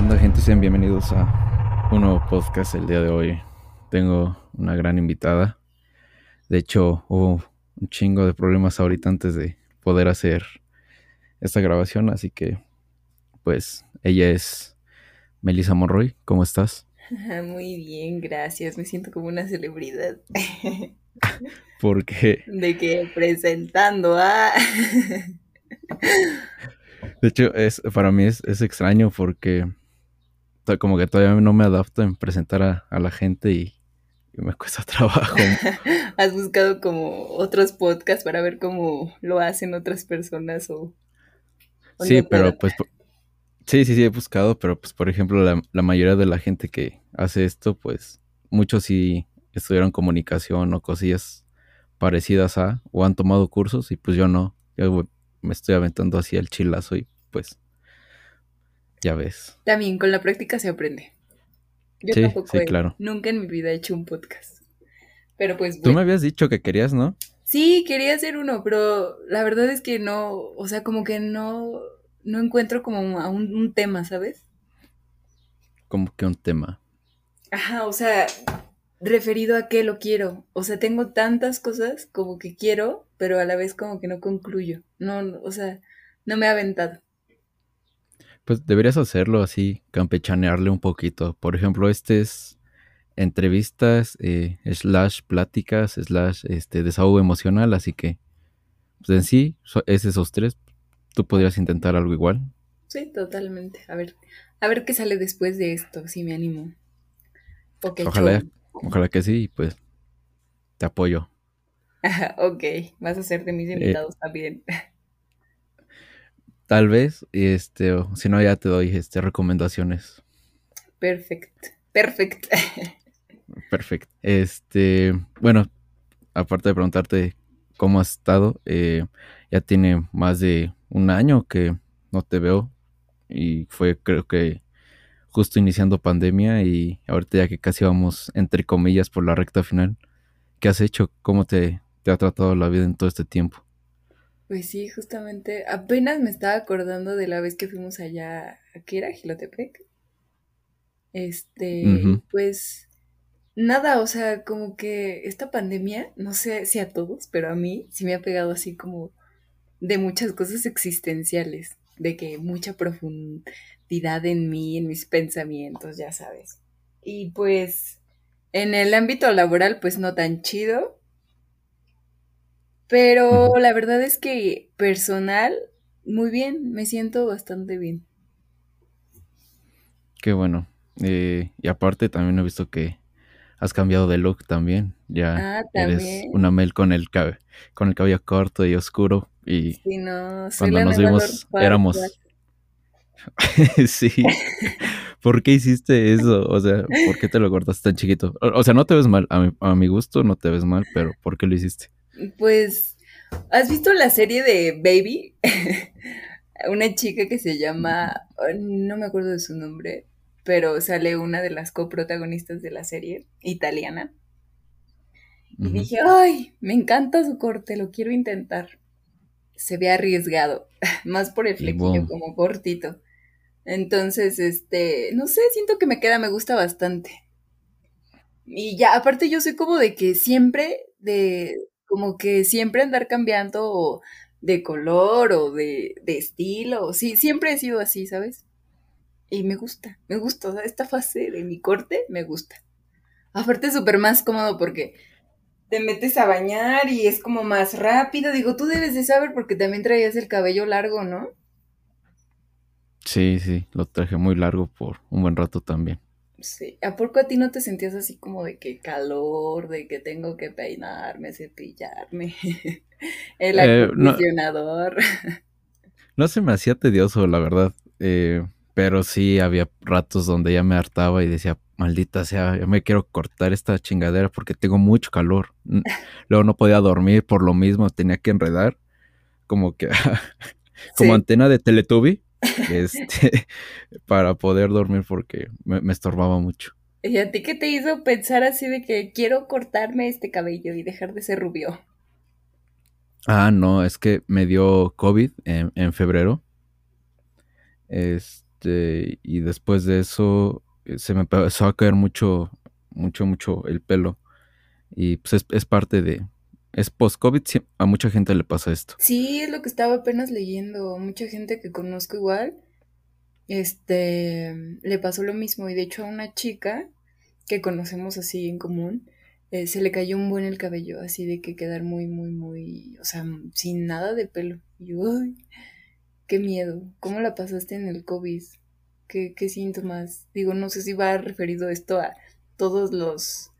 ¿Qué onda gente? Sean bienvenidos a un nuevo podcast el día de hoy. Tengo una gran invitada. De hecho, hubo un chingo de problemas ahorita antes de poder hacer esta grabación, así que pues ella es Melissa Monroy. ¿Cómo estás? Muy bien, gracias. Me siento como una celebridad. ¿Por qué? De que presentando a... De hecho, es, para mí es, es extraño porque como que todavía no me adapto en presentar a, la gente y, me cuesta trabajo. ¿Has buscado como otros podcasts para ver cómo lo hacen otras personas o... sí, pero pues... Sí, sí, sí, he buscado, pero pues por ejemplo la, la, mayoría de la gente que hace esto, pues muchos sí estudiaron comunicación o cosillas parecidas a, o han tomado cursos y pues yo no, yo me estoy aventando así el chilazo y pues ya ves. También con la práctica se aprende. Yo sí, tampoco sí, claro. nunca en mi vida he hecho un podcast. Pero pues. Tú me habías dicho que querías, ¿no? Sí, quería hacer uno, pero la verdad es que no, o sea, como que no, no encuentro como un, un tema, ¿sabes? Como que un tema. Ajá, o sea, referido a qué lo quiero. O sea, tengo tantas cosas como que quiero, pero a la vez como que no concluyo. No, o sea, no me ha aventado. Pues deberías hacerlo así, campechanearle un poquito. Por ejemplo, este es entrevistas, eh, slash pláticas, slash este, desahogo emocional, así que pues en sí, es esos tres. ¿Tú podrías intentar algo igual? Sí, totalmente. A ver, a ver qué sale después de esto, si me animo. ojalá, ojalá que sí, pues te apoyo. ok, vas a ser de mis eh, invitados también. Tal vez, este, o si no, ya te doy este, recomendaciones. Perfecto, perfecto. Perfecto. Este, bueno, aparte de preguntarte cómo has estado, eh, ya tiene más de un año que no te veo y fue creo que justo iniciando pandemia y ahorita ya que casi vamos entre comillas por la recta final. ¿Qué has hecho? ¿Cómo te, te ha tratado la vida en todo este tiempo? Pues sí, justamente, apenas me estaba acordando de la vez que fuimos allá, ¿a qué era? Gilotepec. Este, pues nada, o sea, como que esta pandemia, no sé si a todos, pero a mí sí me ha pegado así como de muchas cosas existenciales, de que mucha profundidad en mí, en mis pensamientos, ya sabes. Y pues en el ámbito laboral, pues no tan chido, pero la verdad es que personal, muy bien, me siento bastante bien. Qué bueno. Eh, y aparte también he visto que has cambiado de look también. Ya ah, eres una Mel con el, con el cabello corto y oscuro. Y cuando nos vimos éramos... sí. ¿Por qué hiciste eso? O sea, ¿por qué te lo cortaste tan chiquito? O, sea, no te ves mal. A mi, a mi gusto no te ves mal, pero ¿por qué lo hiciste? Pues, ¿has visto la serie de Baby? una chica que se llama, no me acuerdo de su nombre, pero sale una de las coprotagonistas de la serie, italiana. Y dije, ay, me encanta su corte, lo quiero intentar. Se ve arriesgado, más por el flequillo, como cortito. Entonces, este, no sé, siento que me queda, me gusta bastante. Y ya, aparte yo soy como de que siempre, de, como que siempre andar cambiando de color o de, estilo, sí, siempre he sido así, ¿sabes? Y me gusta, me gusta, esta fase de mi corte me gusta. Aparte es súper más cómodo porque te metes a bañar y es como más rápido. Digo, tú debes de saber porque también traías el cabello largo, ¿no? Sí, sí, lo traje muy largo por un buen rato también. Sí. ¿A poco a ti no te sentías así como de que calor, de que tengo que peinarme, cepillarme? El eh, acondicionador. No, se me hacía tedioso, la verdad. Eh, pero sí había ratos donde ya me hartaba y decía, maldita sea, ya me quiero cortar esta chingadera porque tengo mucho calor. Luego no podía dormir por lo mismo, tenía que enredar. Como que, como antena de Teletubby este, para poder dormir porque me, estorbaba mucho. ¿Y a ti qué te hizo pensar así de que quiero cortarme este cabello y dejar de ser rubio? Ah, no, es que me dio COVID en, febrero. Es, Este, y después de eso eh, se me empezó a caer mucho, mucho, mucho el pelo. Y pues es, es parte de, es post-COVID, a mucha gente le pasa esto. Sí, es lo que estaba apenas leyendo. Mucha gente que conozco igual, este, le pasó lo mismo. Y de hecho a una chica que conocemos así en común, eh, se le cayó un buen el cabello, así de que quedar muy, muy, muy, o sea, sin nada de pelo. Y yo, qué miedo. ¿Cómo la pasaste en el COVID? ¿Qué, qué síntomas? Digo, no sé si va referido esto a todos los,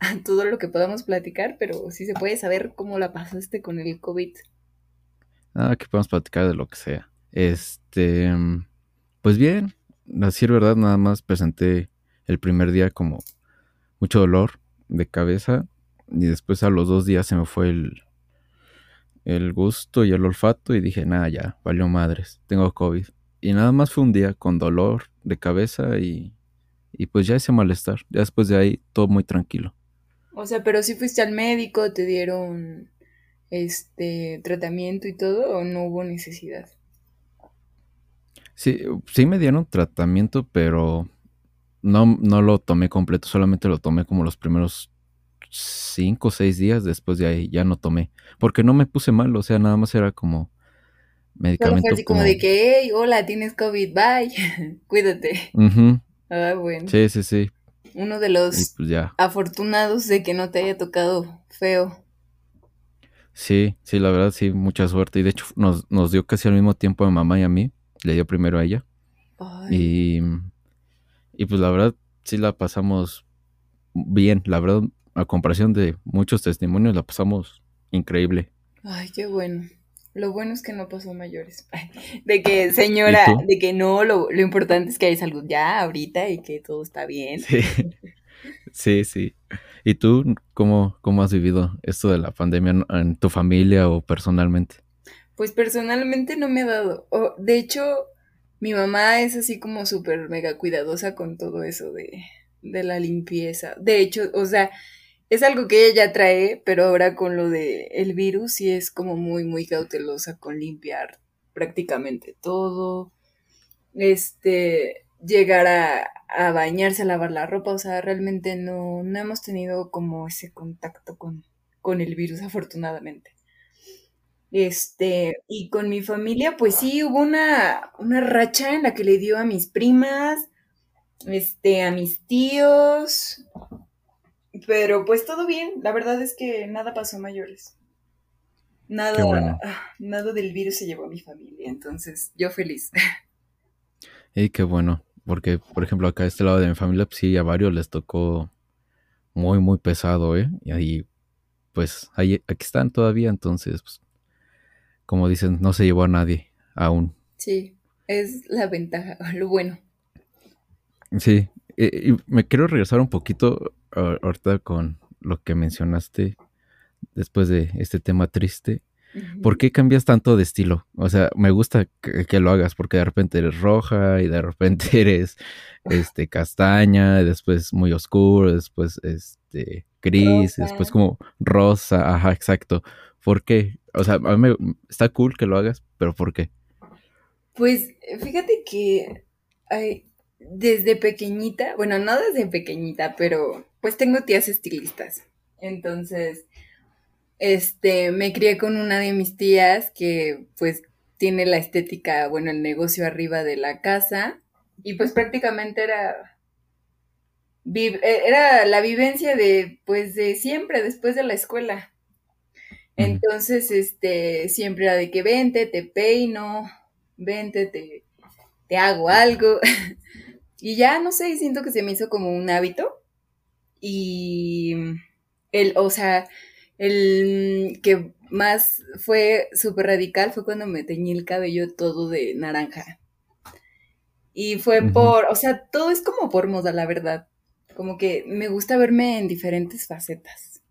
todo lo que podamos platicar, pero sí se puede saber cómo la pasaste con el COVID. Ah, que podemos platicar de lo que sea. Este, pues bien, así es verdad, nada más presenté el primer día como mucho dolor de cabeza y después a los dos días se me fue el, el gusto y el olfato y dije, nada, ya, valió madres, tengo COVID. Y nada más fue un día con dolor de cabeza y, y pues ya ese malestar. Ya después de ahí todo muy tranquilo. O sea, pero si fuiste al médico, te dieron este tratamiento y todo o no hubo necesidad. Sí, sí me dieron tratamiento, pero no, no lo tomé completo, solamente lo tomé como los primeros cinco o seis días después de ahí ya no tomé, porque no me puse mal, o sea, nada más era como medicamento. así como, de que, hey, hola, tienes COVID, bye, cuídate. Ah, bueno. Sí, sí, sí. Uno de los pues afortunados de que no te haya tocado feo. Sí, sí, la verdad sí, mucha suerte. Y de hecho nos, nos dio casi al mismo tiempo a mamá y a mí. Le dio primero a ella. Y, y pues la verdad sí la pasamos bien. La verdad a comparación de muchos testimonios, la pasamos increíble. Ay, qué bueno. Lo bueno es que no pasó mayores. De que, señora, de que no, lo, importante es que hay salud ya ahorita y que todo está bien. Sí, sí. sí. ¿Y tú cómo, cómo has vivido esto de la pandemia en tu familia o personalmente? Pues personalmente no me ha dado. de hecho, mi mamá es así como súper mega cuidadosa con todo eso de, de la limpieza. De hecho, o sea, es algo que ella ya trae, pero ahora con lo de el virus sí es como muy, muy cautelosa con limpiar prácticamente todo. Este, llegar a, a bañarse, a lavar la ropa, o sea, realmente no, no hemos tenido como ese contacto con, con el virus, afortunadamente. Este, y con mi familia, pues sí, hubo una, una racha en la que le dio a mis primas, este, a mis tíos, pero pues todo bien, la verdad es que nada pasó mayores. Nada, ah, nada del virus se llevó a mi familia, entonces yo feliz. Y qué bueno, porque por ejemplo acá a este lado de mi familia, pues sí, a varios les tocó muy, muy pesado, ¿eh? Y ahí, pues, ahí, aquí están todavía, entonces, pues, como dicen, no se llevó a nadie aún. Sí, es la ventaja, lo bueno. Sí, y me quiero regresar un poquito ahorita con lo que mencionaste después de este tema triste. ¿Por qué cambias tanto de estilo? O sea, me gusta que, lo hagas porque de repente eres roja y de repente eres este castaña, después muy oscuro, después este gris, después como rosa, ajá, exacto. ¿Por qué? O sea, a mí me, está cool que lo hagas, pero ¿por qué? Pues fíjate que hay, desde pequeñita, bueno, no desde pequeñita, pero pues tengo tías estilistas. Entonces, este, me crié con una de mis tías que pues tiene la estética, bueno, el negocio arriba de la casa y pues prácticamente era eh, era la vivencia de pues de siempre después de la escuela. Entonces, este, siempre era de que vente, te peino, vente, te, te hago algo. y ya, no sé, siento que se me hizo como un hábito. Y el, o sea, el que más fue súper radical fue cuando me teñí el cabello todo de naranja. Y fue por, o sea, todo es como por moda, la verdad. Como que me gusta verme en diferentes facetas.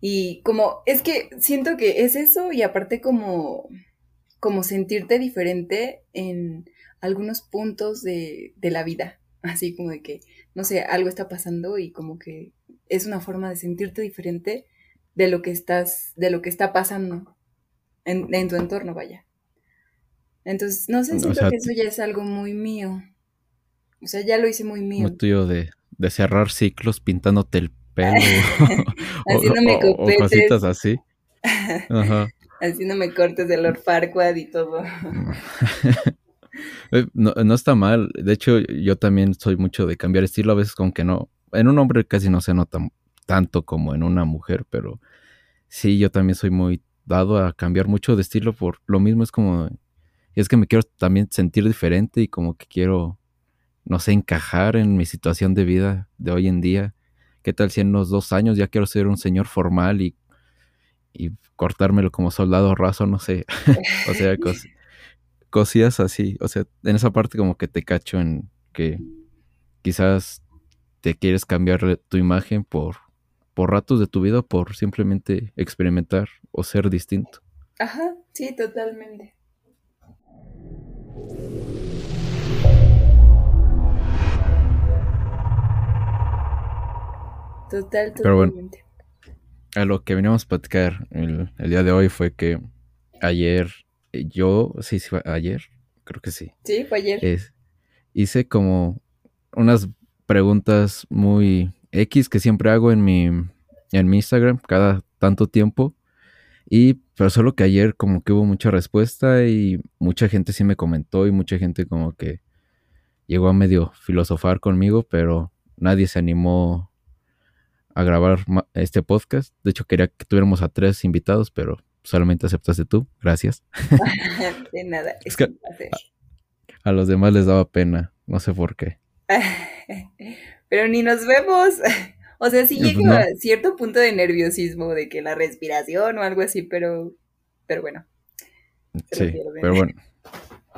Y como, es que siento que es eso y aparte como, como sentirte diferente en algunos puntos de, de la vida. Así como de que, no sé, algo está pasando y como que es una forma de sentirte diferente de lo que estás, de lo que está pasando en, tu entorno, vaya. Entonces, no sé, siento que eso ya es algo muy mío. O sea, ya lo hice muy mío. Muy tuyo de, de cerrar ciclos pintándote el pelo. Haciéndome o, o, cositas así. Ajá. Haciéndome cortes de Lord Farquaad y todo. Eh, no, no, está mal. De hecho, yo también soy mucho de cambiar estilo. A veces, con que no. En un hombre casi no se nota tanto como en una mujer, pero sí, yo también soy muy dado a cambiar mucho de estilo. Por lo mismo es como. Es que me quiero también sentir diferente y como que quiero, no sé, encajar en mi situación de vida de hoy en día. ¿Qué tal si en unos dos años ya quiero ser un señor formal y, y cortármelo como soldado raso? No sé. o sea, cosillas así. O sea, en esa parte como que te cacho en que quizás te quieres cambiar tu imagen por, por ratos de tu vida, por simplemente experimentar o ser distinto. Ajá, sí, totalmente. Total, totalmente. Pero bueno, a lo que veníamos a platicar el, el día de hoy fue que ayer yo, sí, sí, ayer, creo que sí. Sí, fue ayer. hice como unas preguntas muy X que siempre hago en mi, en mi Instagram cada tanto tiempo. Y pero solo que ayer como que hubo mucha respuesta y mucha gente sí me comentó y mucha gente como que llegó a medio filosofar conmigo, pero nadie se animó a grabar este podcast. De hecho quería que tuviéramos a tres invitados, pero solamente aceptaste tú, gracias. de nada, es, que a, los demás les daba pena, no sé por qué. Pero ni nos vemos. O sea, sí pues llega a cierto punto de nerviosismo, de que la respiración o algo así, pero, pero bueno. Sí, pero bueno.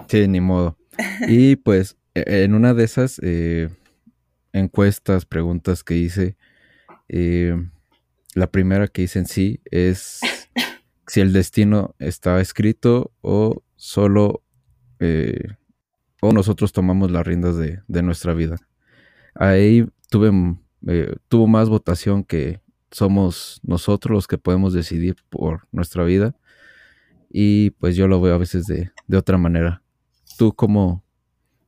Sí, ni modo. Y pues e, en una de esas eh, encuestas, preguntas que hice, eh, la primera que hice en sí es si el destino está escrito o solo eh, o nosotros tomamos las riendas de, nuestra vida. Ahí tuve, eh, tuvo más votación que somos nosotros los que podemos decidir por nuestra vida y pues yo lo veo a veces de, otra manera. ¿Tú cómo,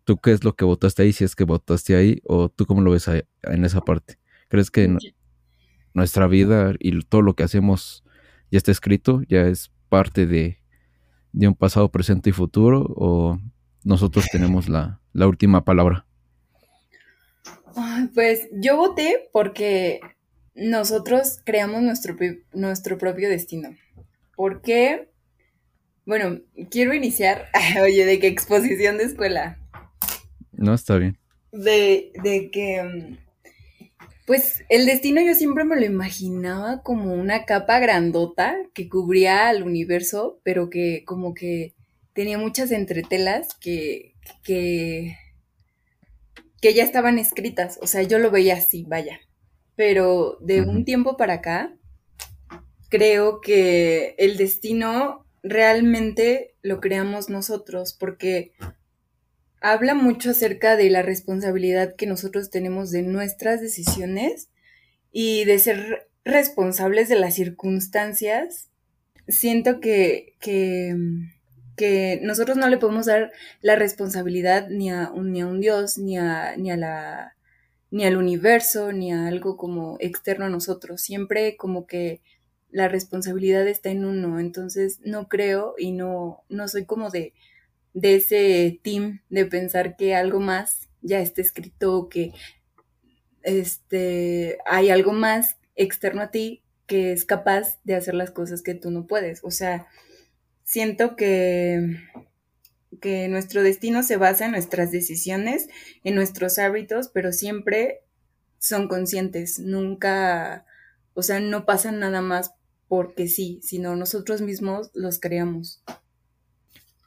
tú qué es lo que votaste ahí, si es que votaste ahí o tú cómo lo ves en esa parte? ¿Crees que nuestra vida y todo lo que hacemos ya está escrito, ya es parte de, un pasado, presente y futuro, o nosotros tenemos la, última palabra? Pues yo voté porque nosotros creamos nuestro, nuestro propio destino. ¿Por qué? Bueno, quiero iniciar, oye, de qué exposición de escuela. No, está bien. De, de que mm, pues el destino yo siempre me lo imaginaba como una capa grandota que cubría al universo, pero que como que tenía muchas entretelas que, que, que ya estaban escritas. O sea, yo lo veía así, vaya. Pero de un tiempo para acá, creo que el destino realmente lo creamos nosotros, porque habla mucho acerca de la responsabilidad que nosotros tenemos de nuestras decisiones y de ser responsables de las circunstancias. Siento que, que, nosotros no le podemos dar la responsabilidad ni a un, ni a un Dios, ni a, ni a la ni al universo, ni a algo como externo a nosotros. Siempre como que la responsabilidad está en uno. Entonces no creo y no, no soy como de de ese team de pensar que algo más ya está escrito, que este, hay algo más externo a ti que es capaz de hacer las cosas que tú no puedes. O sea, siento que, que nuestro destino se basa en nuestras decisiones, en nuestros hábitos, pero siempre son conscientes, nunca, o sea, no pasa nada más porque sí, sino nosotros mismos los creamos.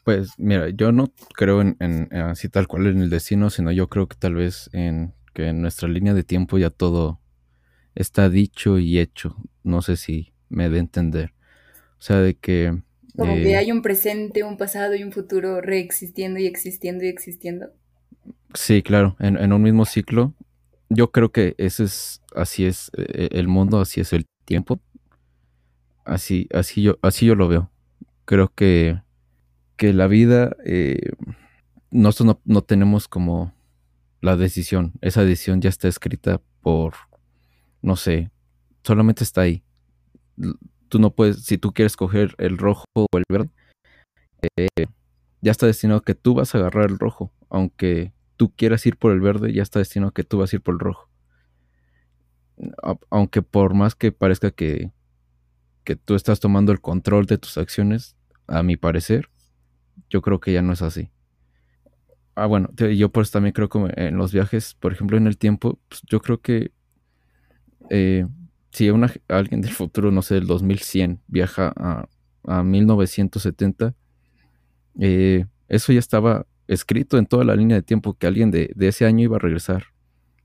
Pues mira, yo no creo en, así tal cual en el destino, sino yo creo que tal vez en que en nuestra línea de tiempo ya todo está dicho y hecho. No sé si me dé entender. O sea, de que... Como que eh, hay un presente, un pasado y un futuro reexistiendo y existiendo y existiendo. Sí, claro, en, en un mismo ciclo. Yo creo que ese es, así es eh, el mundo, así es el tiempo. Así, así yo, así yo lo veo. Creo que que la vida, eh, nosotros no, tenemos como la decisión. Esa decisión ya está escrita por, no sé, solamente está ahí. Tú no puedes, si tú quieres coger el rojo o el verde, eh, ya está destinado que tú vas a agarrar el rojo. Aunque tú quieras ir por el verde, ya está destinado que tú vas a ir por el rojo. Aunque por más que parezca que, que tú estás tomando el control de tus acciones, a mi parecer, yo creo que ya no es así. Ah, bueno, yo por eso también creo que en los viajes, por ejemplo, en el tiempo, pues yo creo que eh, si una, alguien del futuro, no sé, del 2100 viaja a, a 1970, eh, eso ya estaba escrito en toda la línea de tiempo que alguien de, ese año iba a regresar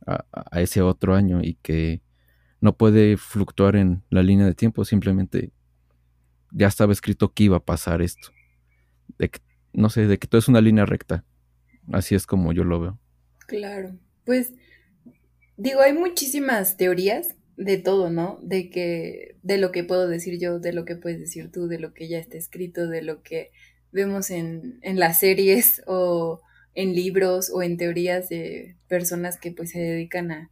a, a, ese otro año y que no puede fluctuar en la línea de tiempo, simplemente ya estaba escrito que iba a pasar esto. De que, no sé, de que todo es una línea recta. Así es como yo lo veo. Claro, pues digo, hay muchísimas teorías de todo, ¿no? De que, de lo que puedo decir yo, de lo que puedes decir tú, de lo que ya está escrito, de lo que vemos en, en las series o en libros o en teorías de personas que pues se dedican a,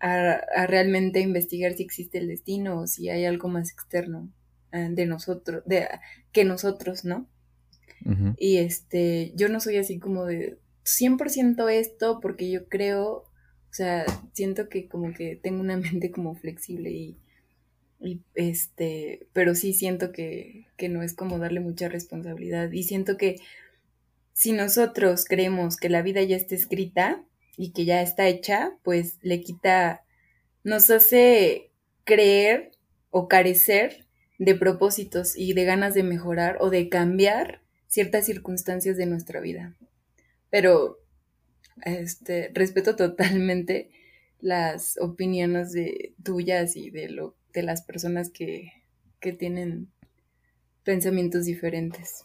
a, realmente investigar si existe el destino o si hay algo más externo eh, de nosotros, de, que nosotros, ¿no? Y este, yo no soy así como de 100% esto porque yo creo, o sea, siento que como que tengo una mente como flexible y, y este, pero sí siento que, que no es como darle mucha responsabilidad. Y siento que si nosotros creemos que la vida ya está escrita y que ya está hecha, pues le quita, nos hace creer o carecer de propósitos y de ganas de mejorar o de cambiar ciertas circunstancias de nuestra vida. Pero este, respeto totalmente las opiniones de tuyas y de lo de las personas que, que tienen pensamientos diferentes.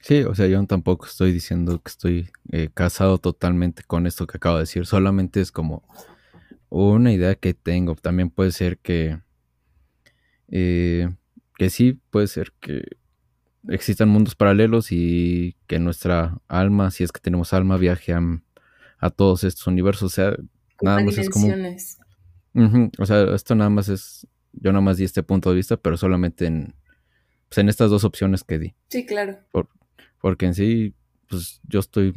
Sí, o sea, yo tampoco estoy diciendo que estoy eh, casado totalmente con esto que acabo de decir, solamente es como una idea que tengo. También puede ser que, eh, que sí, puede ser que existan mundos paralelos y que nuestra alma, si es que tenemos alma, viaje a, todos estos universos. O sea, nada más es como... o sea, esto nada más es... Yo nada más di este punto de vista, pero solamente en, pues, en estas dos opciones que di. Sí, claro. porque en sí, pues yo estoy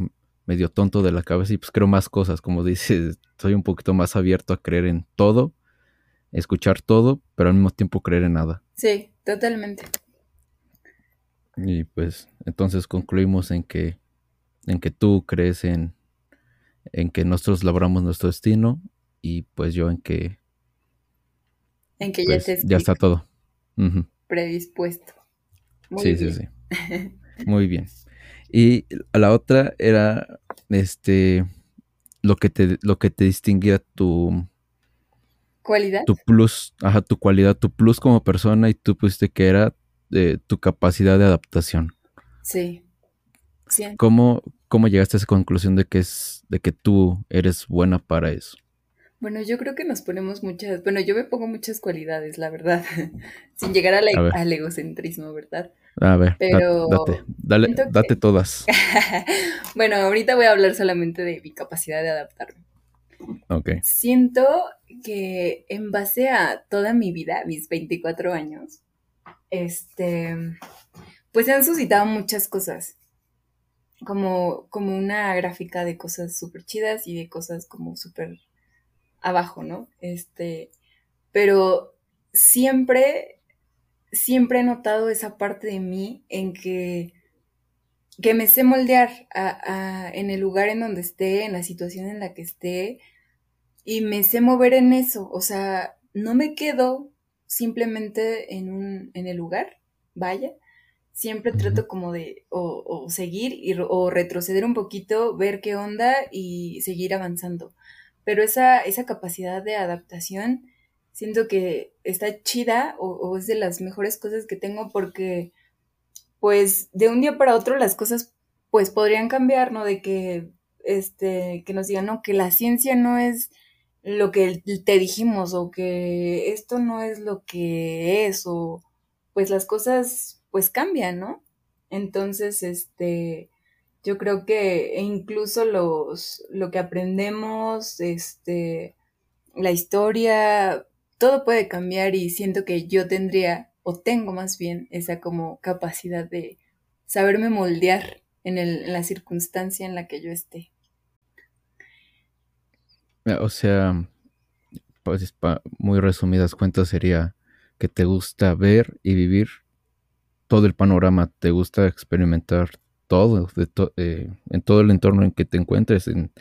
medio tonto de la cabeza y pues creo más cosas, como dices, soy un poquito más abierto a creer en todo, escuchar todo, pero al mismo tiempo creer en nada. Sí, totalmente. Y pues entonces concluimos en que, en que tú crees en, en que nosotros labramos nuestro destino y pues yo en que... En que ya, pues, ya está todo. Predispuesto. sí, sí, sí. Muy bien. Y la otra era este lo que te lo que te distinguía tu cualidad. Tu plus, ajá, tu cualidad, tu plus como persona y tú pusiste que era de tu capacidad de adaptación. Sí. ¿Cómo, ¿Cómo llegaste a esa conclusión de que es de que tú eres buena para eso? Bueno, yo creo que nos ponemos muchas, bueno, yo me pongo muchas cualidades, la verdad, sin llegar al egocentrismo, ¿verdad? A ver, Pero date, dale, date todas. bueno, ahorita voy a hablar solamente de mi capacidad de adaptarme. Ok. Siento que en base a toda mi vida, mis 24 años, este, pues se han suscitado muchas cosas. Como, como una gráfica de cosas súper chidas y de cosas como súper abajo, ¿no? Este, pero siempre, siempre he notado esa parte de mí en que, que me sé moldear en el lugar en donde esté, en la situación en la que esté, y me sé mover en eso. O sea, no me quedo simplemente en, un, en el lugar, vaya. Siempre trato como de o, seguir y, o retroceder un poquito, ver qué onda y seguir avanzando. Pero esa, esa capacidad de adaptación siento que está chida o, o es de las mejores cosas que tengo porque pues de un día para otro las cosas pues podrían cambiar, ¿no? De que este que nos digan, no, que la ciencia no es lo que te dijimos o que esto no es lo que es o pues las cosas pues cambian, ¿no? Entonces, este, yo creo que incluso los, lo que aprendemos, este, la historia, todo puede cambiar y siento que yo tendría, o tengo más bien, esa como capacidad de saberme moldear en, el, en la circunstancia en la que yo esté. O sea, pues muy resumidas cuentas sería que te gusta ver y vivir todo el panorama, te gusta experimentar todo, de eh, en todo el entorno en que te encuentres, en,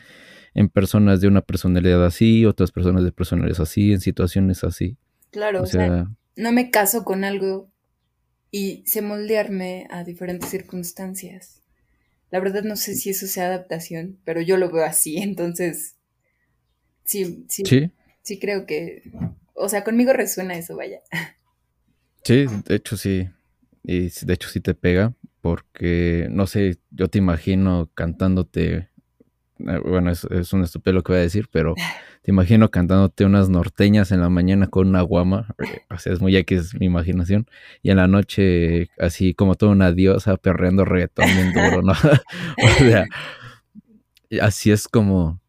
en, personas de una personalidad así, otras personas de personalidades así, en situaciones así. Claro, o, sea, no me caso con algo y sé moldearme a diferentes circunstancias. La verdad no sé si eso sea adaptación, pero yo lo veo así, entonces sí, sí, sí, sí creo que, o sea, conmigo resuena eso, vaya. Sí, de hecho sí, y de hecho sí te pega, porque, no sé, yo te imagino cantándote, eh, bueno, es, es un estúpido lo que voy a decir, pero te imagino cantándote unas norteñas en la mañana con una guama, eh, o sea, es muy X mi imaginación, y en la noche así como toda una diosa perreando reggaetón bien duro, ¿no? o sea, así es como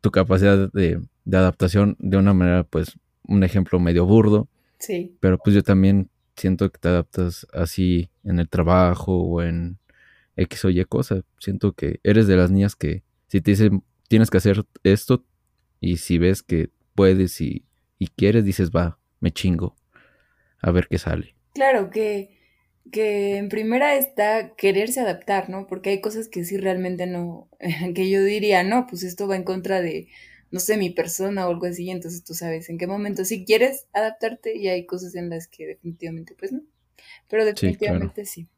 tu capacidad de, de adaptación de una manera, pues, un ejemplo medio burdo, sí. pero pues yo también siento que te adaptas así en el trabajo o en X o Y cosa. Siento que eres de las niñas que si te dicen tienes que hacer esto y si ves que puedes y, quieres, dices va, me chingo. A ver qué sale. Claro que, que en primera está quererse adaptar, ¿no? Porque hay cosas que sí realmente no, que yo diría, no, pues esto va en contra de, no sé, mi persona o algo así, entonces tú sabes en qué momento si quieres adaptarte y hay cosas en las que definitivamente pues no, pero definitivamente sí.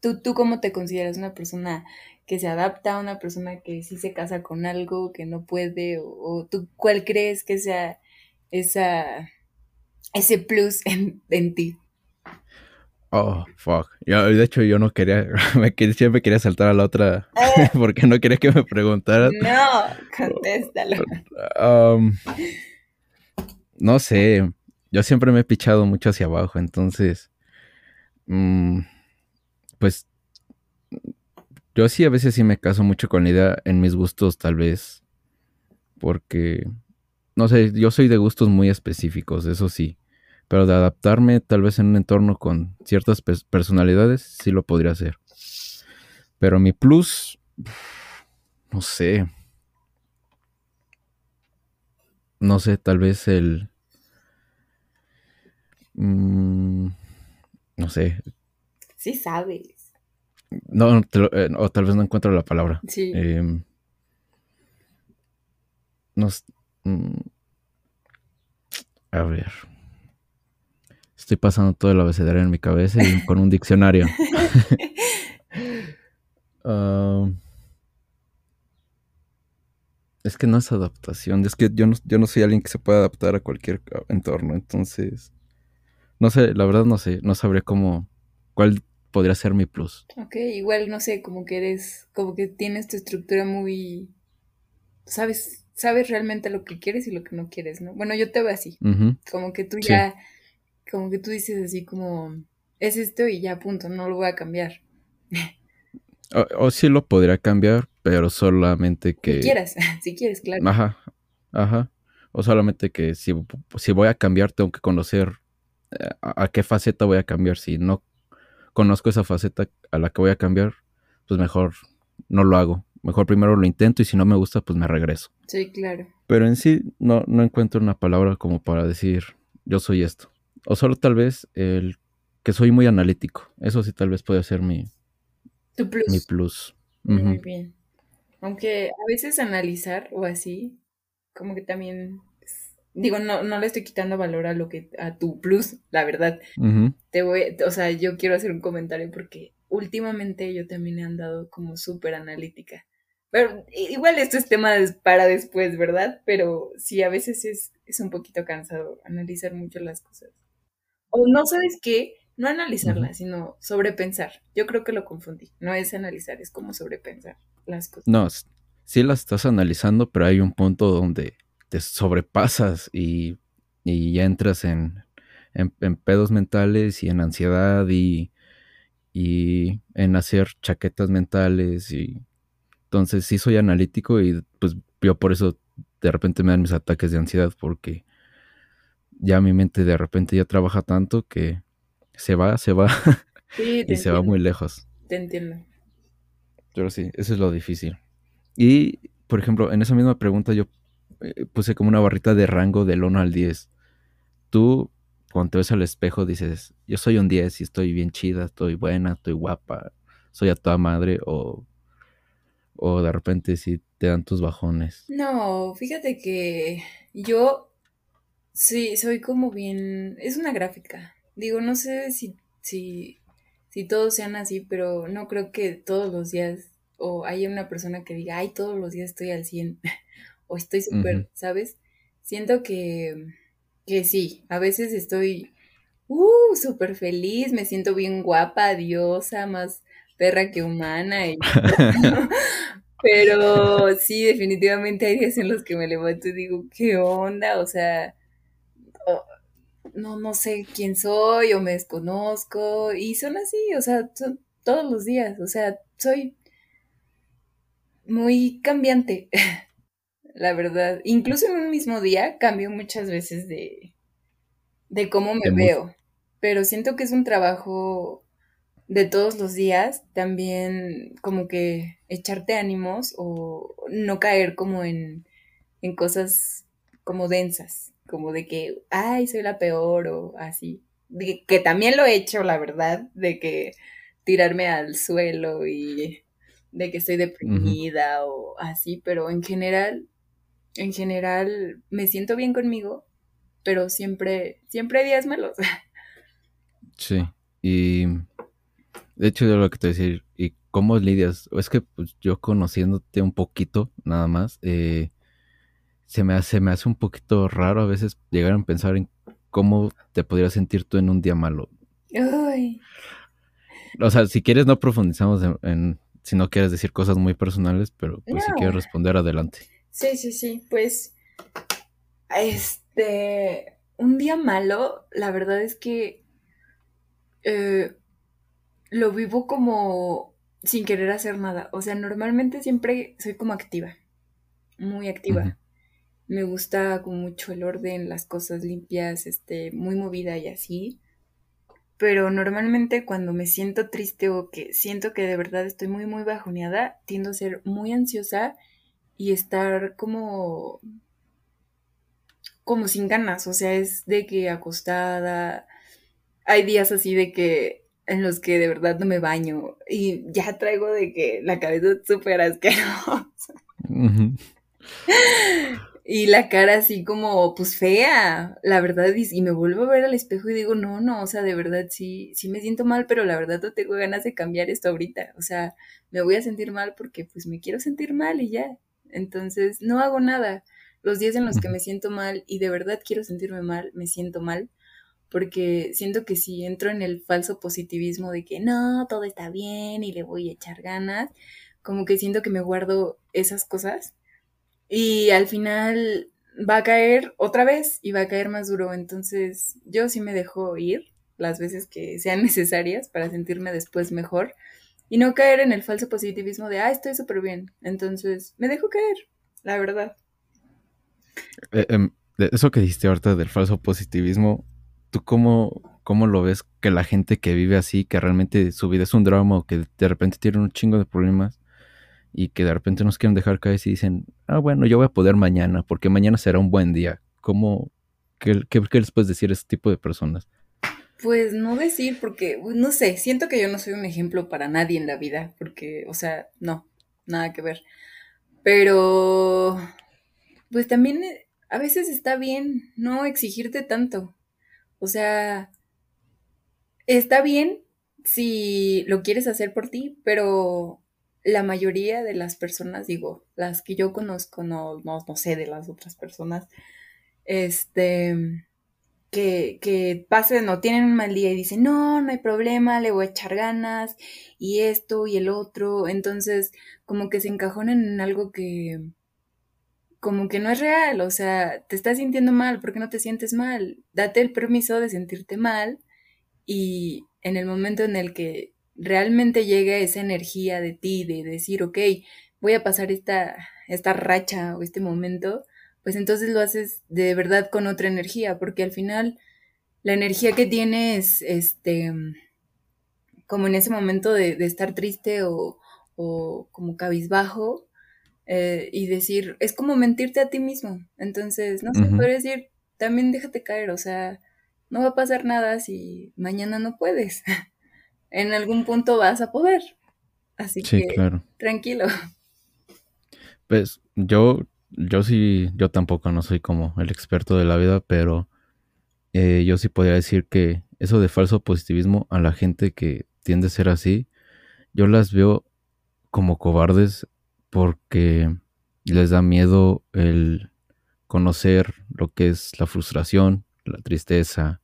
¿Tú, ¿Tú cómo te consideras una persona que se adapta, una persona que sí se casa con algo, que no puede, o, tú cuál crees que sea esa, ese plus en, en ti? Oh, fuck. de hecho, yo no quería, me, siempre quería saltar a la otra eh. porque no quería que me preguntaran. No, contéstalo. Um, no sé, yo siempre me he pichado mucho hacia abajo, entonces, mm, pues, yo sí a veces sí me caso mucho con la idea en mis gustos, tal vez, porque, no sé, yo soy de gustos muy específicos, eso sí. Pero de adaptarme tal vez en un entorno con ciertas personalidades, sí lo podría hacer. Pero mi plus, no sé. No sé, tal vez el... Mm, no sé. Sí sabes. No, eh, o tal vez no encuentro la palabra. Sí. Em, no, mm, a ver. Estoy pasando todo el abecedario en mi cabeza y con un diccionario. Ah, es que no es adaptación. Es que yo no, yo no soy alguien que se pueda adaptar a cualquier entorno. Entonces, no sé, la verdad no sé. No sabría cómo, cuál podría ser mi plus. Ok, igual no sé, como que eres, como que tienes tu estructura muy, sabes, sabes realmente lo que quieres y lo que no quieres, ¿no? Bueno, yo te veo así, como que tú ya como que tú dices así como, es esto y ya punto, no lo voy a cambiar. O, sí lo podría cambiar, pero solamente que... Si quieras, si quieres, claro. Ajá, ajá. O solamente que si, si voy a cambiar tengo que conocer eh, a, qué faceta voy a cambiar. Si no conozco esa faceta a la que voy a cambiar, pues mejor no lo hago. Mejor primero lo intento y si no me gusta, pues me regreso. Sí, claro. Pero en sí no, no encuentro una palabra como para decir yo soy esto. O solo tal vez el que soy muy analítico. Eso sí tal vez puede ser mi, tu plus. Mi plus. Muy bien. Aunque a veces analizar o así, como que también digo, no, no le estoy quitando valor a lo que, a tu plus, la verdad. Te voy, o sea, yo quiero hacer un comentario porque últimamente yo también he andado como súper analítica. Pero igual esto es tema para después, ¿verdad? Pero sí, a veces es, es un poquito cansado analizar mucho las cosas o no sabes qué, no analizarla, sino sobrepensar. Yo creo que lo confundí. No es analizar, es como sobrepensar las cosas. No, sí las estás analizando, pero hay un punto donde te sobrepasas y, y ya entras en, en, pedos mentales y en ansiedad y, y en hacer chaquetas mentales y entonces sí soy analítico y pues yo por eso de repente me dan mis ataques de ansiedad porque ya mi mente de repente ya trabaja tanto que se va, se va y se va muy lejos. Te entiendo. Pero sí, eso es lo difícil. Y, por ejemplo, en esa misma pregunta yo eh, puse como una barrita de rango del 1 al 10. Tú, cuando te ves al espejo, dices, yo soy un 10 y estoy bien chida, estoy buena, estoy guapa, soy a toda madre, o, o de repente sí te dan tus bajones. No, fíjate que yo sí soy como bien, es una gráfica. Digo, no sé si, si, si todos sean así, pero no creo que todos los días o haya una persona que diga, ay, todos los días estoy al 100 o estoy súper, ¿sabes? Siento que, que sí, a veces estoy, uh, súper feliz, me siento bien guapa, diosa, más perra que humana. Pero sí, definitivamente hay días en los que me levanto y digo, ¿qué onda? O sea, no, no sé quién soy o me desconozco. Y son así, o sea, son todos los días. O sea, soy muy cambiante, la verdad. Incluso en un mismo día cambio muchas veces de, de cómo me veo. Pero siento que es un trabajo de todos los días, también como que echarte ánimos o no caer como en, en cosas como densas, como de que, ay, soy la peor o así. que también lo he hecho, la verdad, de que tirarme al suelo y de que estoy deprimida o así, pero en general, en general me siento bien conmigo, pero siempre, siempre hay días malos. Sí, y de hecho yo lo que te voy a decir, ¿y cómo lidias? Es que pues, yo conociéndote un poquito nada más, eh, se, me hace, me hace un poquito raro a veces llegar a pensar en cómo te podrías sentir tú en un día malo. Ay. O sea, si quieres no profundizamos en si no quieres decir cosas muy personales, pero pues si quieres responder adelante. Sí, sí, sí, pues este, un día malo, la verdad es que eh, lo vivo como sin querer hacer nada. O sea, normalmente siempre soy como activa, muy activa. Me gusta como mucho el orden, las cosas limpias, este, muy movida y así. Pero normalmente cuando me siento triste o que siento que de verdad estoy muy, muy bajoneada, tiendo a ser muy ansiosa y estar como como sin ganas, o sea, es de que acostada, hay días así de que en los que de verdad no me baño y ya traigo de que la cabeza súper asquerosa. Y la cara así como, pues fea, la verdad, y, me vuelvo a ver al espejo y digo, no, no, o sea, de verdad sí, sí me siento mal, pero la verdad no tengo ganas de cambiar esto ahorita, o sea, me voy a sentir mal porque pues me quiero sentir mal y ya. Entonces, no hago nada. Los días en los que me siento mal y de verdad quiero sentirme mal, me siento mal, porque siento que si entro en el falso positivismo de que no, todo está bien y le voy a echar ganas, como que siento que me guardo esas cosas y al final va a caer otra vez y va a caer más duro. Entonces yo sí me dejo ir las veces que sean necesarias para sentirme después mejor y no caer en el falso positivismo de, ah, estoy súper bien. Entonces me dejo caer, la verdad. Eh, em, eso que dijiste ahorita del falso positivismo, ¿tú cómo, cómo lo ves que la gente que vive así, que realmente su vida es un drama o que de repente tiene un chingo de problemas, y que de repente nos quieren dejar caer y dicen, ah, bueno, yo voy a poder mañana, porque mañana será un buen día. ¿Cómo, qué, qué, les puedes decir a este tipo de personas? Pues no decir, porque, no sé, siento que yo no soy un ejemplo para nadie en la vida, porque, o sea, no, nada que ver. Pero, pues también eh, a veces está bien no exigirte tanto. O sea, está bien si lo quieres hacer por ti, pero la mayoría de las personas, digo, las que yo conozco, no, no, no sé de las otras personas, este, que, que pasen o tienen un mal día y dicen, no, no hay problema, le voy a echar ganas, y esto y el otro, entonces como que se encajonan en algo que como que no es real, o sea, te estás sintiendo mal, ¿por qué no te sientes mal? Date el permiso de sentirte mal y en el momento en el que realmente llegue esa energía de ti, de decir, ok, voy a pasar esta, esta racha o este momento, pues entonces lo haces de verdad con otra energía, porque al final la energía que tienes, este, como en ese momento de, estar triste o, como cabizbajo, eh, y decir, es como mentirte a ti mismo. Entonces, no sé, puedes decir, también déjate caer, o sea, no va a pasar nada si mañana no puedes. en algún punto vas a poder. Así que, claro. tranquilo. Pues yo, yo sí, yo tampoco no soy como el experto de la vida, pero eh, yo sí podría decir que eso de falso positivismo a la gente que tiende a ser así, yo las veo como cobardes porque les da miedo el conocer lo que es la frustración, la tristeza,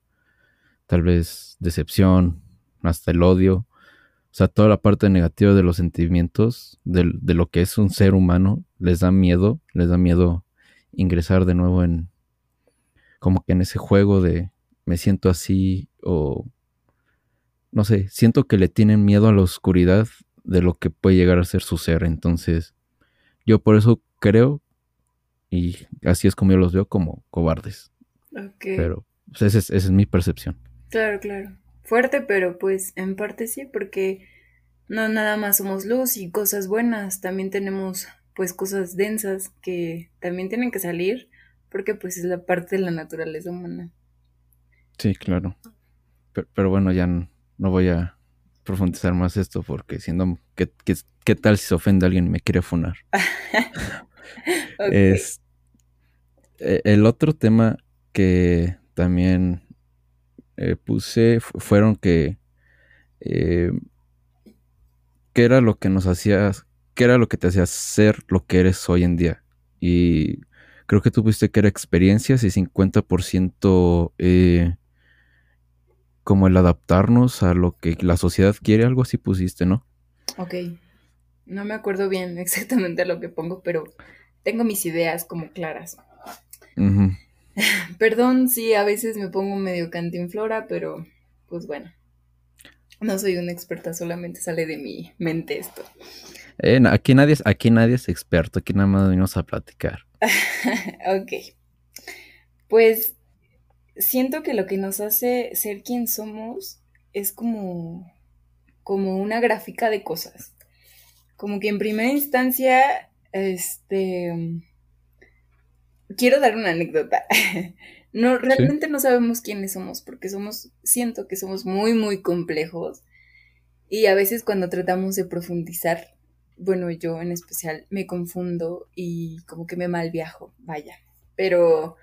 tal vez decepción, hasta el odio. O sea, toda la parte negativa de los sentimientos, de, de, lo que es un ser humano, les da miedo, les da miedo ingresar de nuevo en, como que en ese juego de me siento así o, no sé, siento que le tienen miedo a la oscuridad de lo que puede llegar a ser su ser. Entonces, yo por eso creo, y así es como yo los veo, como cobardes. Pero pues, esa, es, esa es mi percepción. Claro, claro fuerte, pero pues en parte sí, porque no nada más somos luz y cosas buenas, también tenemos pues cosas densas que también tienen que salir, porque pues es la parte de la naturaleza humana. Sí, claro. Pero, bueno, ya no, voy a profundizar más esto porque siendo ¿qué, qué, tal si se ofende a alguien y me quiere funar? Es e, el otro tema que también eh, puse fueron que eh, qué era lo que nos hacía, qué era lo que te hacía ser lo que eres hoy en día. Y creo que tú pusiste que era experiencias y 50% eh, como el adaptarnos a lo que la sociedad quiere, algo así pusiste, ¿no? Ok. No me acuerdo bien exactamente lo que pongo, pero tengo mis ideas como claras. Perdón si a veces me pongo medio cantinflora, pero pues bueno. No soy una experta, solamente sale de mi mente esto. Eh, aquí, nadie, aquí nadie es experto, aquí nada más venimos a platicar. ok. Pues siento que lo que nos hace ser quien somos es como, como una gráfica de cosas. Como que en primera instancia, este quiero dar una anécdota. No, realmente no sabemos quiénes somos, porque somos, siento que somos muy, muy complejos. Y a veces cuando tratamos de profundizar, bueno, yo en especial me confundo y como que me mal viajo, vaya. Pero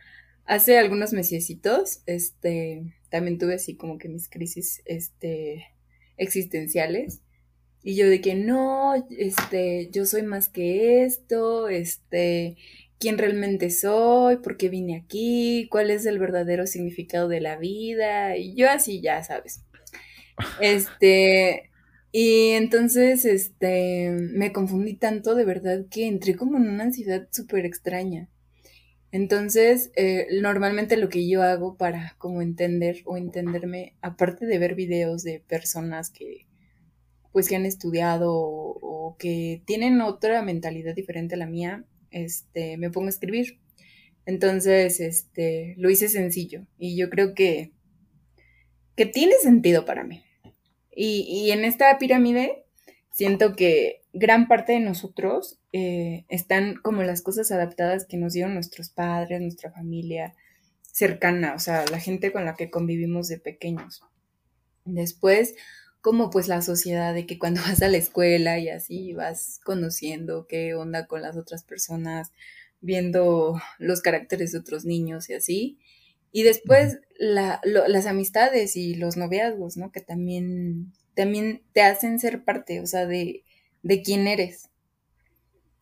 hace algunos mesecitos, este, también tuve así como que mis crisis, este, existenciales. Y yo de que no, este, yo soy más que esto, este, quién realmente soy, por qué vine aquí, cuál es el verdadero significado de la vida, y yo así ya sabes. Este, y entonces, este, me confundí tanto de verdad que entré como en una ansiedad súper extraña. Entonces, eh, normalmente lo que yo hago para como entender o entenderme, aparte de ver videos de personas que pues que han estudiado o que tienen otra mentalidad diferente a la mía, este, me pongo a escribir. Entonces, este, lo hice sencillo y yo creo que, que tiene sentido para mí. Y, en esta pirámide siento que gran parte de nosotros eh, están como las cosas adaptadas que nos dieron nuestros padres, nuestra familia cercana, o sea, la gente con la que convivimos de pequeños. Después, como pues la sociedad de que cuando vas a la escuela y así vas conociendo qué onda con las otras personas, viendo los caracteres de otros niños y así. Y después las amistades y los noviazgos, ¿no? Que también, también te hacen ser parte, o sea, de, de quién eres.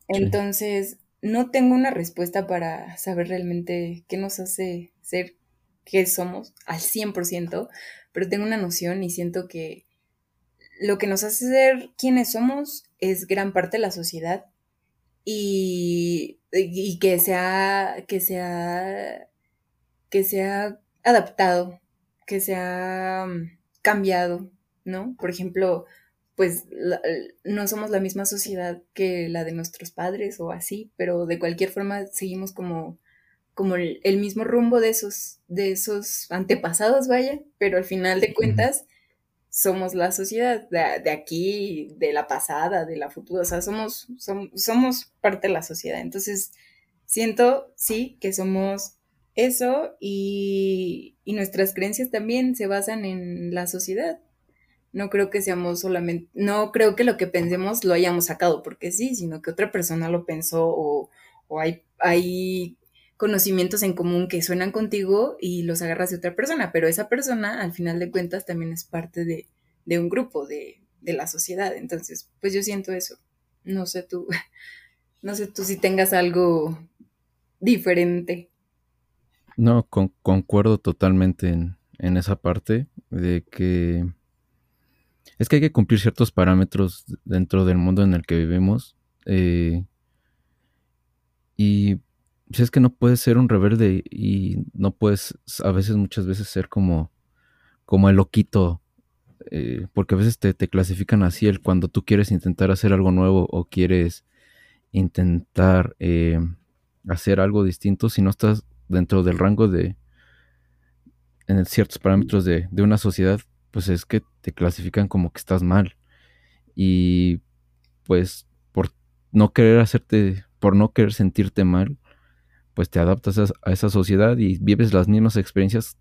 Entonces, no tengo una respuesta para saber realmente qué nos hace ser qué somos al 100%, pero tengo una noción y siento que lo que nos hace ser quienes somos es gran parte de la sociedad y, que se ha, que se que se ha adaptado, que se ha mm, cambiado, ¿no? Por ejemplo, pues no somos la misma sociedad que la de nuestros padres o así, pero de cualquier forma seguimos como, como el, mismo rumbo de esos, de esos antepasados, vaya, pero al final de cuentas somos la sociedad de, aquí, de la pasada, de la futura, o sea, somos, somos parte de la sociedad. Entonces, siento, sí, que somos eso y, y nuestras creencias también se basan en la sociedad no creo que seamos solamente, no creo que lo que pensemos lo hayamos sacado porque sí, sino que otra persona lo pensó o, hay, hay conocimientos en común que suenan contigo y los agarras de otra persona, pero esa persona al final de cuentas también es parte de, un grupo, de, la sociedad. Entonces, pues yo siento eso. No sé tú, no sé tú si tengas algo diferente. No, concuerdo totalmente en, en esa parte de que es que hay que cumplir ciertos parámetros dentro del mundo en el que vivimos. Eh, y si es que no puedes ser un rebelde y no puedes a veces, muchas veces ser como, como el loquito. Eh, porque a veces te, clasifican así el cuando tú quieres intentar hacer algo nuevo o quieres intentar eh, hacer algo distinto si no estás dentro del rango de en ciertos parámetros de, de una sociedad pues es que te clasifican como que estás mal. Y pues por no querer hacerte, por no querer sentirte mal, pues te adaptas a, esa sociedad y vives las mismas experiencias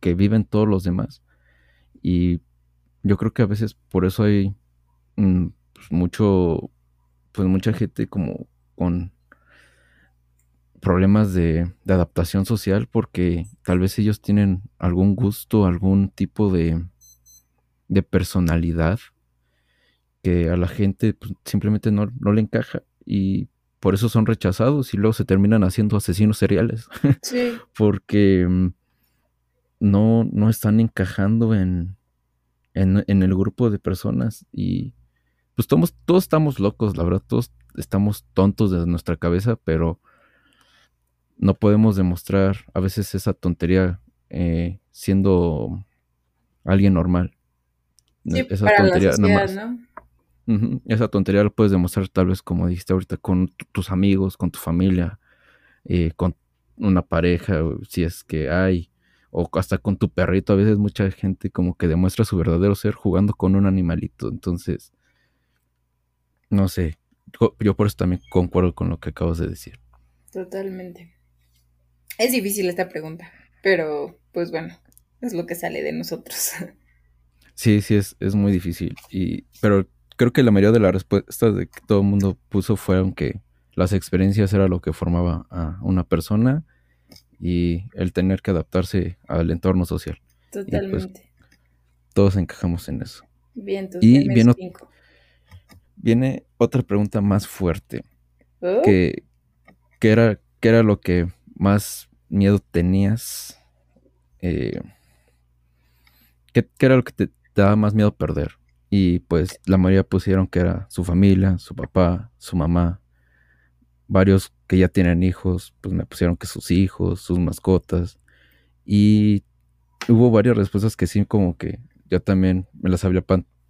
que viven todos los demás. Y yo creo que a veces por eso hay mm, pues, mucho, pues mucha gente como con problemas de, adaptación social porque tal vez ellos tienen algún gusto, algún tipo de, personalidad que a la gente pues, simplemente no, le encaja y por eso son rechazados y luego se terminan haciendo asesinos seriales. Sí. porque mm, no, no están encajando en, en, en, el grupo de personas y pues todos, todos estamos locos, la verdad, todos estamos tontos de nuestra cabeza, pero no podemos demostrar a veces esa tontería eh, siendo alguien normal. esa tontería nada ¿no? Esa tontería la puedes demostrar tal vez como dijiste ahorita con tus amigos, con tu familia, eh, con una pareja, si es que hay, o hasta con tu perrito. A veces mucha gente como que demuestra su verdadero ser jugando con un animalito. Entonces, no sé, yo por eso también concuerdo con lo que acabas de decir. Totalmente. Es difícil esta pregunta, pero pues bueno, es lo que sale de nosotros. Sí, sí, es, es muy difícil. Y, pero creo que la mayoría de las respuestas de que todo el mundo puso fueron que las experiencias era lo que formaba a una persona y el tener que adaptarse al entorno social. Pues, Totalmente. todos encajamos en eso. Bien, y viene, viene otra pregunta más fuerte. Oh. Que, que, era, que era lo que más miedo tenías? Eh, ¿qué, era lo que te, daba más miedo perder? Y pues la mayoría pusieron que era su familia, su papá, su mamá. Varios que ya tienen hijos, pues me pusieron que sus hijos, sus mascotas. Y hubo varias respuestas que sí, como que yo también me las había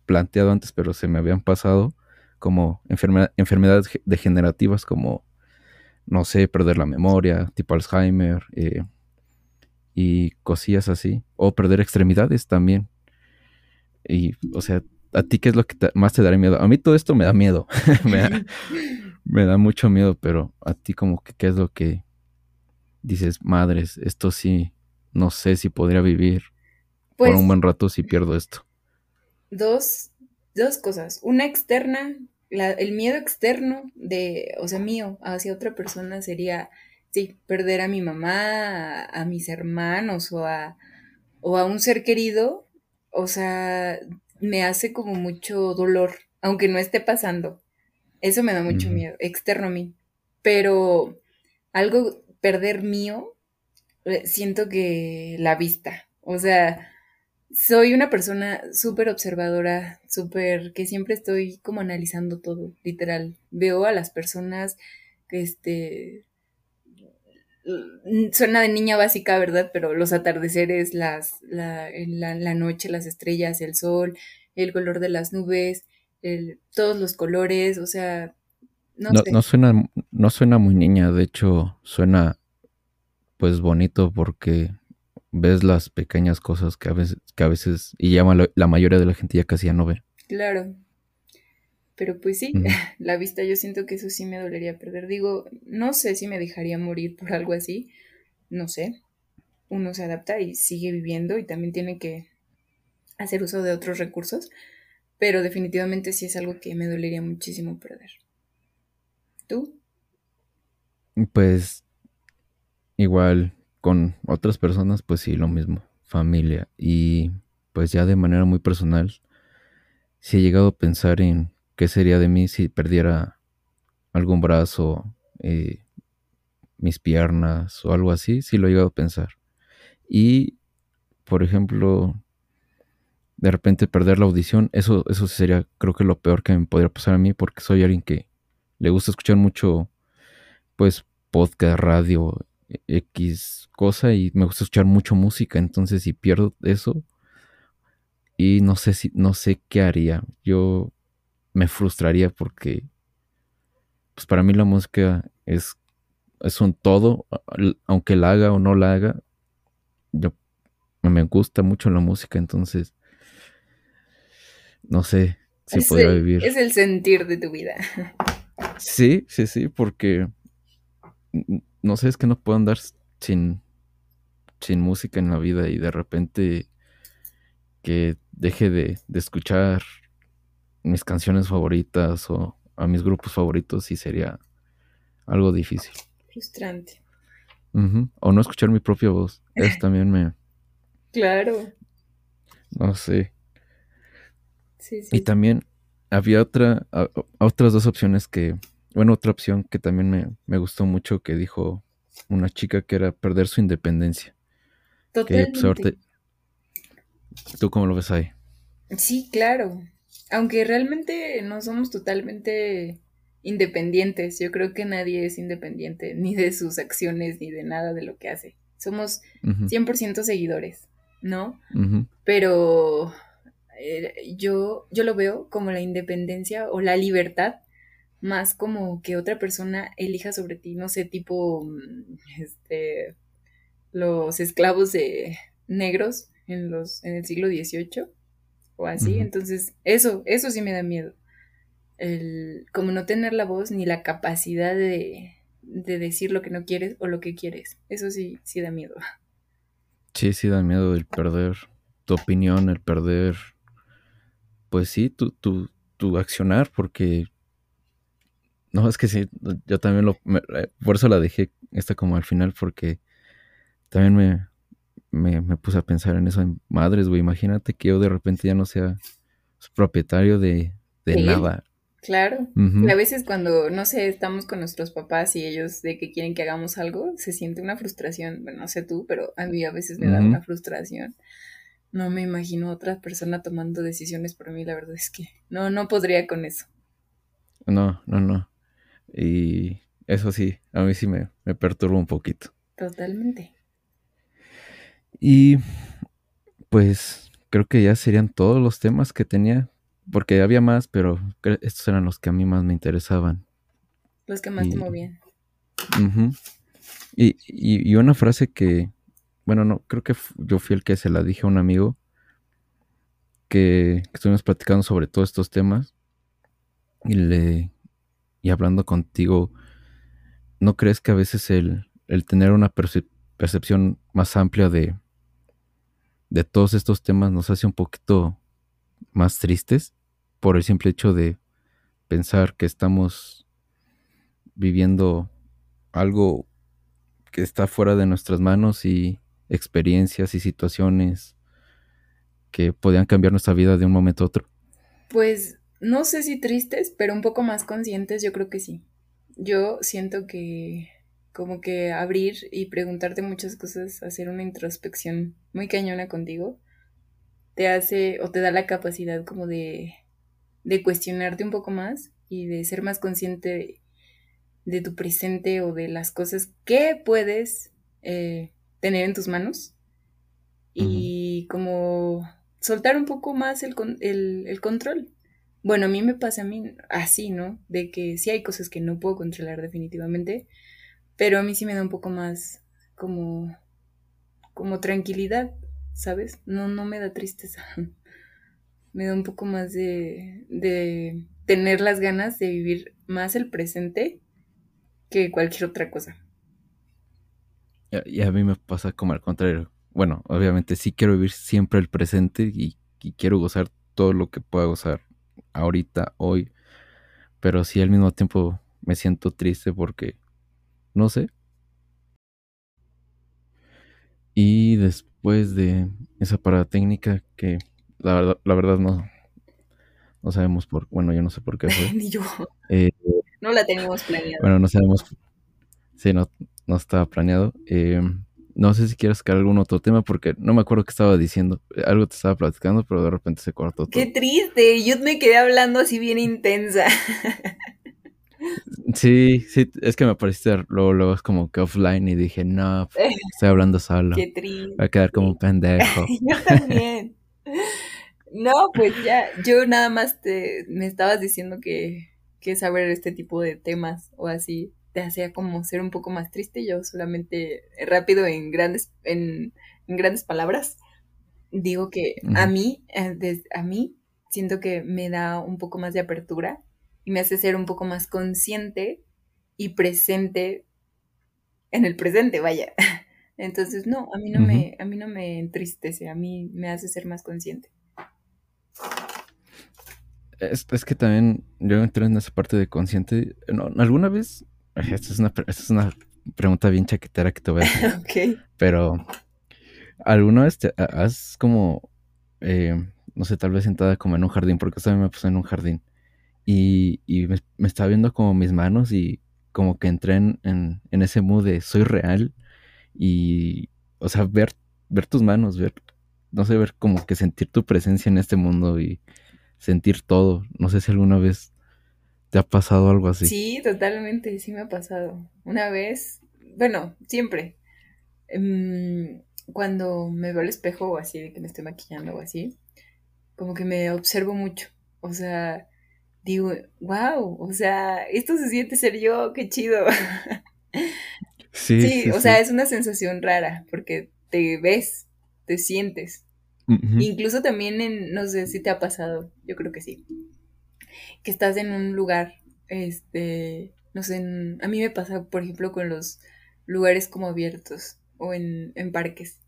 planteado antes, pero se me habían pasado como enfermedades degenerativas como no sé, perder la memoria, tipo Alzheimer, eh, y cosillas así, o perder extremidades también. Y, o sea, ¿a ti qué es lo que más te daría miedo? A mí todo esto me da miedo, me, da, mucho miedo, pero a ti como que qué es lo que dices, madres, esto sí, no sé si podría vivir por un pues buen rato si pierdo esto. Dos, dos cosas. Una externa el miedo externo de, o sea, mío hacia otra persona sería, sí, perder a mi mamá, a, mis hermanos o a, o a un ser querido, o sea, me hace como mucho dolor, aunque no esté pasando. Eso me da mucho miedo, externo a mí. Pero algo perder mío, eh, siento que la vista, o sea, soy una persona súper observadora, súper que siempre estoy como analizando todo, literal. Veo a las personas, este, suena de niña básica, ¿verdad? Pero los atardeceres, las, la, la, la noche, las estrellas, el sol, el color de las nubes, todos los colores, o sea, no, no, no, suena, no suena muy niña, de hecho suena pues bonito porque ves las pequeñas cosas que a veces, que a veces y llama la, mayoría de la gente ya casi ya no ve. Claro. Pero pues sí, la vista yo siento que eso sí me dolería perder. Digo, no sé si me dejaría morir por algo así, no sé. Uno se adapta y sigue viviendo y también tiene que hacer uso de otros recursos, pero definitivamente sí es algo que me dolería muchísimo perder. ¿Tú? Pues igual con otras personas, pues sí, lo mismo, familia. Y pues ya de manera muy personal, sí he llegado a pensar en qué sería de mí si perdiera algún brazo, eh, mis piernas o algo así, sí lo he llegado a pensar. Y, por ejemplo, de repente perder la audición, eso, eso sería creo que lo peor que me podría pasar a mí porque soy alguien que le gusta escuchar mucho, pues, podcast, radio, X cosa y me gusta escuchar mucho música, entonces si pierdo eso y no sé si no sé qué haría. Yo me frustraría porque pues para mí la música es es un todo, aunque la haga o no la haga. Yo me gusta mucho la música, entonces no sé si podría vivir. Es el sentir de tu vida. Sí, sí, sí, porque no sé, es que no puedo andar sin, sin música en la vida y de repente que deje de, escuchar mis canciones favoritas o a mis grupos favoritos y sería algo difícil. Frustrante. O no escuchar mi propia voz. Eso también me... Claro. No sé. Sí, sí, y también había otra, otras dos opciones que bueno, otra opción que también me, gustó mucho que dijo una chica que era perder su independencia. Pues, Totalmente. ¿Tú cómo lo ves ahí? Sí, claro. Aunque realmente no somos totalmente independientes. Yo creo que nadie es independiente, ni de sus acciones, ni de nada de lo que hace. Somos 100% seguidores, ¿no? Pero eh, yo, yo lo veo como la independencia o la libertad más como que otra persona elija sobre ti, no sé, tipo mm, este los esclavos de negros en los en el siglo XVIII o así, entonces eso eso sí me da miedo. El, como no tener la voz ni la capacidad de, de decir lo que no quieres o lo que quieres. Eso sí, sí da miedo. Sí, sí da miedo el perder tu opinión, el perder, pues sí, tu, tu, tu accionar, porque no, es que sí, yo también lo... Eh, por eso la dejé esta como al final, porque también me, me, puse a pensar en eso. En madres, güey, imagínate que yo de repente ya no sea propietario de, nada. Claro. A veces cuando, no sé, estamos con nuestros papás y ellos de que quieren que hagamos algo, se siente una frustración. Bueno, no sé tú, pero a mí a veces me da una frustración. No me imagino otra persona tomando decisiones por mí, la verdad es que no, no podría con eso. No, no, no. Y eso sí, a mí sí me, me perturba un poquito. Totalmente. Y pues creo que ya serían todos los temas que tenía, porque había más, pero estos eran los que a mí más me interesaban. Los que más te movían. y, y, y, una frase que, bueno, no, creo que yo fui el que se la dije a un amigo que, que estuvimos platicando sobre todos estos temas y le, y hablando contigo, ¿no crees que a veces el, tener una percepción más amplia de, de todos estos temas nos hace un poquito más tristes por el simple hecho de pensar que estamos viviendo algo que está fuera de nuestras manos y experiencias y situaciones que podían cambiar nuestra vida de un momento a otro? Pues no sé si tristes, pero un poco más conscientes, yo creo que sí. Yo siento que como que abrir y preguntarte muchas cosas, hacer una introspección muy cañona contigo, te hace o te da la capacidad como de, de cuestionarte un poco más y de ser más consciente de, tu presente o de las cosas que puedes eh, tener en tus manos y como soltar un poco más el, el, control. Bueno, a mí me pasa a mí así, ¿no? De que sí hay cosas que no puedo controlar definitivamente, pero a mí sí me da un poco más como, como tranquilidad, ¿sabes? No, no me da tristeza. me da un poco más de, de tener las ganas de vivir más el presente que cualquier otra cosa. Y a mí me pasa como al contrario. Bueno, obviamente sí quiero vivir siempre el presente y, quiero gozar todo lo que pueda gozar ahorita, hoy. Pero sí al mismo tiempo me siento triste porque, no sé. Y después de esa parada técnica que la verdad, la verdad no, no sabemos por, bueno, yo no sé por qué fue. Ni yo. Eh, no la teníamos planeada. Bueno, no sabemos. Sí, no, no estaba planeado. Eh, no sé si quieres sacar algún otro tema porque no me acuerdo qué estaba diciendo. Algo te estaba platicando, pero de repente se cortó todo. Qué triste. Yo me quedé hablando así bien intensa. Sí, sí, es que me apareciste luego, luego es como que offline y dije, no, estoy hablando solo. Qué triste. Voy a quedar como un pendejo. yo también. No, pues ya, yo nada más te, me estabas diciendo que, que saber este tipo de temas o así te hacía como ser un poco más triste. Yo solamente rápido en grandes, en, grandes palabras digo que a mí, eh, a mí siento que me da un poco más de apertura y me hace ser un poco más consciente y presente en el presente, vaya. Entonces, no, a mí no me, a mí no me entristece, a mí me hace ser más consciente. Es, que también yo entré en esa parte de consciente. ¿Alguna vez? Esta es, una, esta es una pregunta bien chaquetera que te voy a hacer. ok. Pero, ¿alguna vez te has como, eh, no sé, tal vez sentada como en un jardín? Porque esta me puse en un jardín. Y, y me, estaba viendo como mis manos y como que entré en, en, ese mood de soy real. Y, o sea, ver, ver tus manos, ver, no sé, ver como que sentir tu presencia en este mundo y sentir todo. No sé si alguna vez te ha pasado algo así. Sí, totalmente, sí me ha pasado. Una vez, bueno, siempre. Em, cuando me veo al espejo o así, de que me estoy maquillando o así, como que me observo mucho. O sea, digo, wow, o sea, esto se siente ser yo, qué chido. Sí, sí, o sea, es una sensación rara porque te ves, te sientes. Incluso también en, no sé si te ha pasado, yo creo que sí, que estás en un lugar, este, no sé, a mí me pasa, por ejemplo, con los lugares como abiertos o en, parques,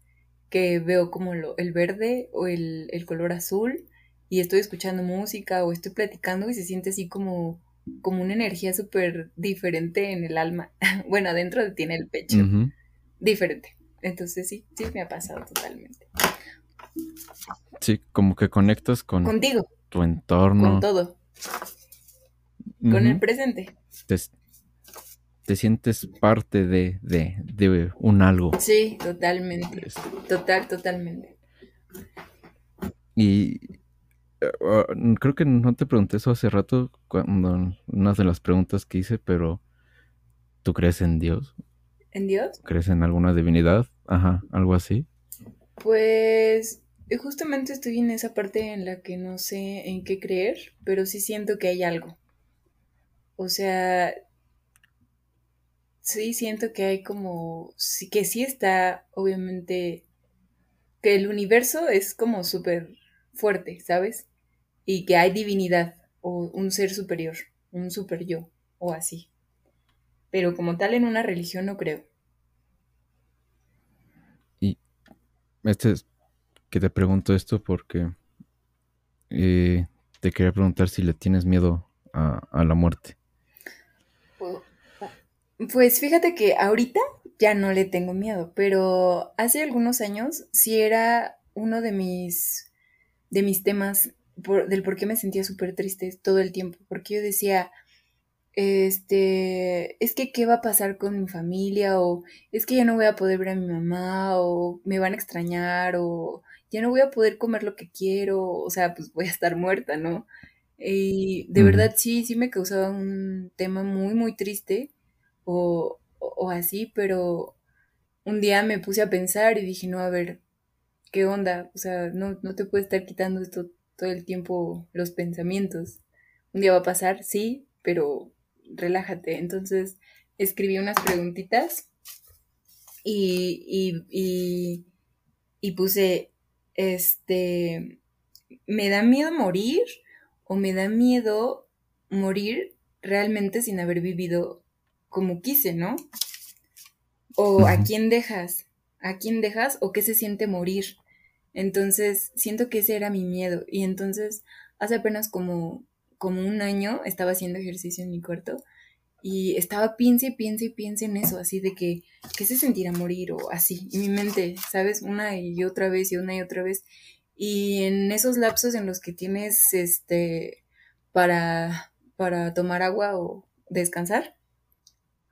que veo como lo, el verde o el, color azul y estoy escuchando música o estoy platicando y se siente así como, como una energía súper diferente en el alma. bueno, adentro tiene el pecho. Diferente. Entonces sí, sí me ha pasado totalmente. Sí, como que conectas con contigo, tu entorno, con todo, con el presente. Te, sientes parte de, de, un algo. Sí, totalmente. Total, totalmente. Y eh, creo que no te pregunté eso hace rato, cuando una de las preguntas que hice, pero ¿tú crees en Dios? ¿En Dios? ¿Crees en alguna divinidad? Ajá, algo así. Pues justamente estoy en esa parte en la que no sé en qué creer, pero sí siento que hay algo. O sea, sí siento que hay como, sí, que sí está, obviamente, que el universo es como súper fuerte, ¿sabes? Y que hay divinidad o un ser superior, un super yo o así. Pero como tal en una religión no creo. Y este es que te pregunto esto porque eh, te quería preguntar si le tienes miedo a, la muerte. Pues fíjate que ahorita ya no le tengo miedo, pero hace algunos años sí era uno de mis, de mis temas del por qué me sentía súper triste todo el tiempo, porque yo decía, este, es que qué va a pasar con mi familia, o es que ya no voy a poder ver a mi mamá, o me van a extrañar, o ya no voy a poder comer lo que quiero, o sea, pues voy a estar muerta, ¿no? Y de verdad sí, sí me causaba un tema muy, muy triste o, o, así, pero un día me puse a pensar y dije, no, a ver, ¿qué onda? O sea, no, no te puede estar quitando esto todo el tiempo los pensamientos. Un día va a pasar, sí, pero relájate. Entonces escribí unas preguntitas y, y, y, y puse, este, ¿me da miedo morir o me da miedo morir realmente sin haber vivido como quise, ¿no? O a quién dejas, a quién dejas o qué se siente morir. Entonces, siento que ese era mi miedo. Y entonces, hace apenas como, como un año estaba haciendo ejercicio en mi cuarto y estaba piense y piense piense en eso, así de que, ¿qué se sentirá morir? O así, y mi mente, ¿sabes? Una y otra vez y una y otra vez. Y en esos lapsos en los que tienes, este, para, para tomar agua o descansar,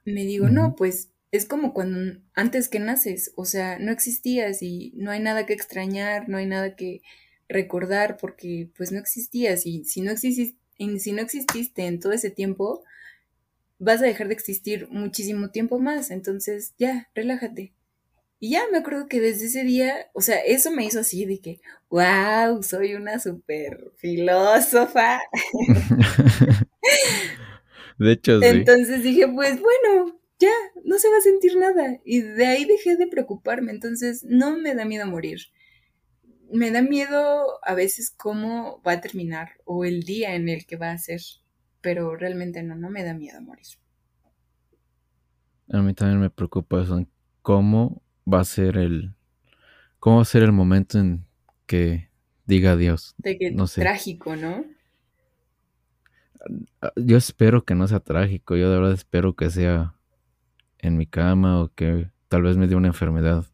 me digo, no, pues es como cuando antes que naces, o sea, no existías y no hay nada que extrañar, no hay nada que recordar porque pues no existías y si no exististe, si no exististe en todo ese tiempo, vas a dejar de existir muchísimo tiempo más, entonces ya, relájate. Y ya me acuerdo que desde ese día, o sea, eso me hizo así de que, wow, soy una super filósofa. de hecho, sí. Entonces dije, pues bueno, ya, no se va a sentir nada. Y de ahí dejé de preocuparme, entonces no me da miedo morir. Me da miedo a veces cómo va a terminar o el día en el que va a ser, pero realmente no, no me da miedo morir. A mí también me preocupa eso, cómo va a ser el, cómo va a ser el momento en que diga adiós. De que no sé. trágico, ¿no? Yo espero que no sea trágico, yo de verdad espero que sea en mi cama o que tal vez me dé una enfermedad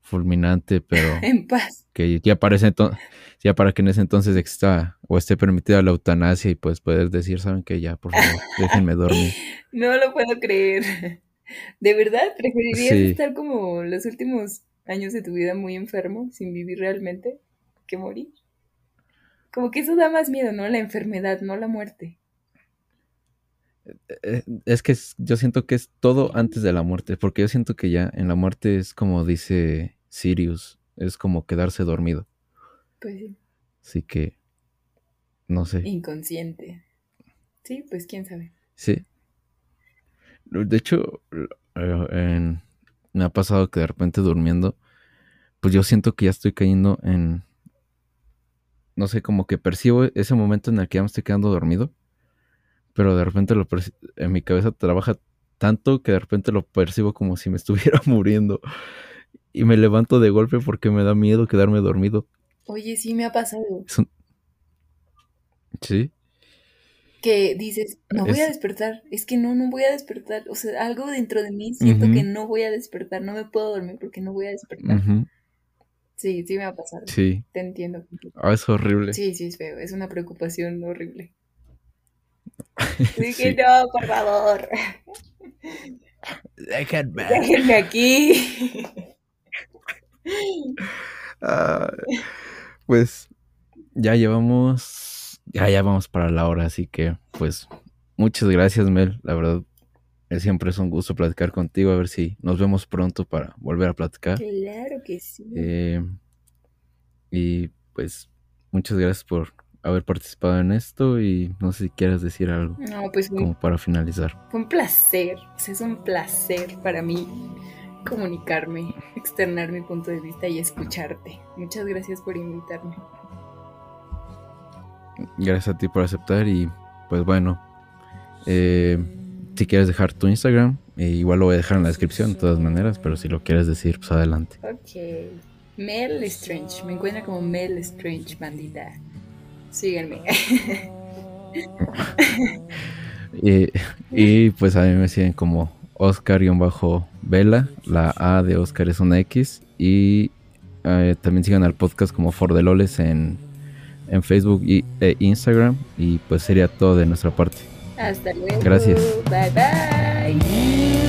fulminante, pero en paz. Que ya parece entonces, ya para que en ese entonces exista o esté permitida la eutanasia y pues poder decir, saben que ya, por favor, déjenme dormir. No lo puedo creer. ¿De verdad? ¿Preferirías estar como los últimos años de tu vida muy enfermo, sin vivir realmente, que morir? Como que eso da más miedo, ¿no? La enfermedad, no la muerte. Eh, es que yo siento que es todo antes de la muerte, porque yo siento que ya en la muerte es como dice Sirius, es como quedarse dormido. Pues sí. Así que, no sé. Inconsciente. Sí, pues quién sabe. Sí. De hecho, me ha pasado que de repente durmiendo, pues yo siento que ya estoy cayendo en, no sé, como que percibo ese momento en el que ya me estoy quedando dormido pero de repente lo en mi cabeza trabaja tanto que de repente lo percibo como si me estuviera muriendo. Y me levanto de golpe porque me da miedo quedarme dormido. Oye, sí me ha pasado. Sí. Que dices, no voy a despertar. Es que no, no voy a despertar. O sea, algo dentro de mí siento que no voy a despertar. No me puedo dormir porque no voy a despertar. Sí, sí me ha pasado. Sí. Te entiendo. Ah, es horrible. Sí, sí, es feo. Es una preocupación horrible. Dije, no, por favor. Déjenme. Déjenme aquí. Ah, pues ya llevamos, ya, ya vamos para la hora, así que pues muchas gracias Mel, la verdad siempre es un gusto platicar contigo, a ver si nos vemos pronto para volver a platicar. Claro que sí. Eh, y pues muchas gracias por haber participado en esto y no sé si quieres decir algo. No, pues como para finalizar. Fue un placer, es un placer para mí comunicarme, externar mi punto de vista y escucharte. Muchas gracias por invitarme. Gracias a ti por aceptar y pues bueno, eh, si quieres dejar tu Instagram, eh, igual lo voy a dejar en la descripción de todas maneras, pero si lo quieres decir, pues adelante. Ok. Mel Strange, me encuentra como Mel Strange, bandita. Síguenme. y, pues a mí me siguen como Oscar-Vela. La A de Oscar es una X. Y eh, también sigan al podcast como For the Loles en, en Facebook e Instagram. Y pues sería todo de nuestra parte. Hasta luego. Gracias. Bye bye.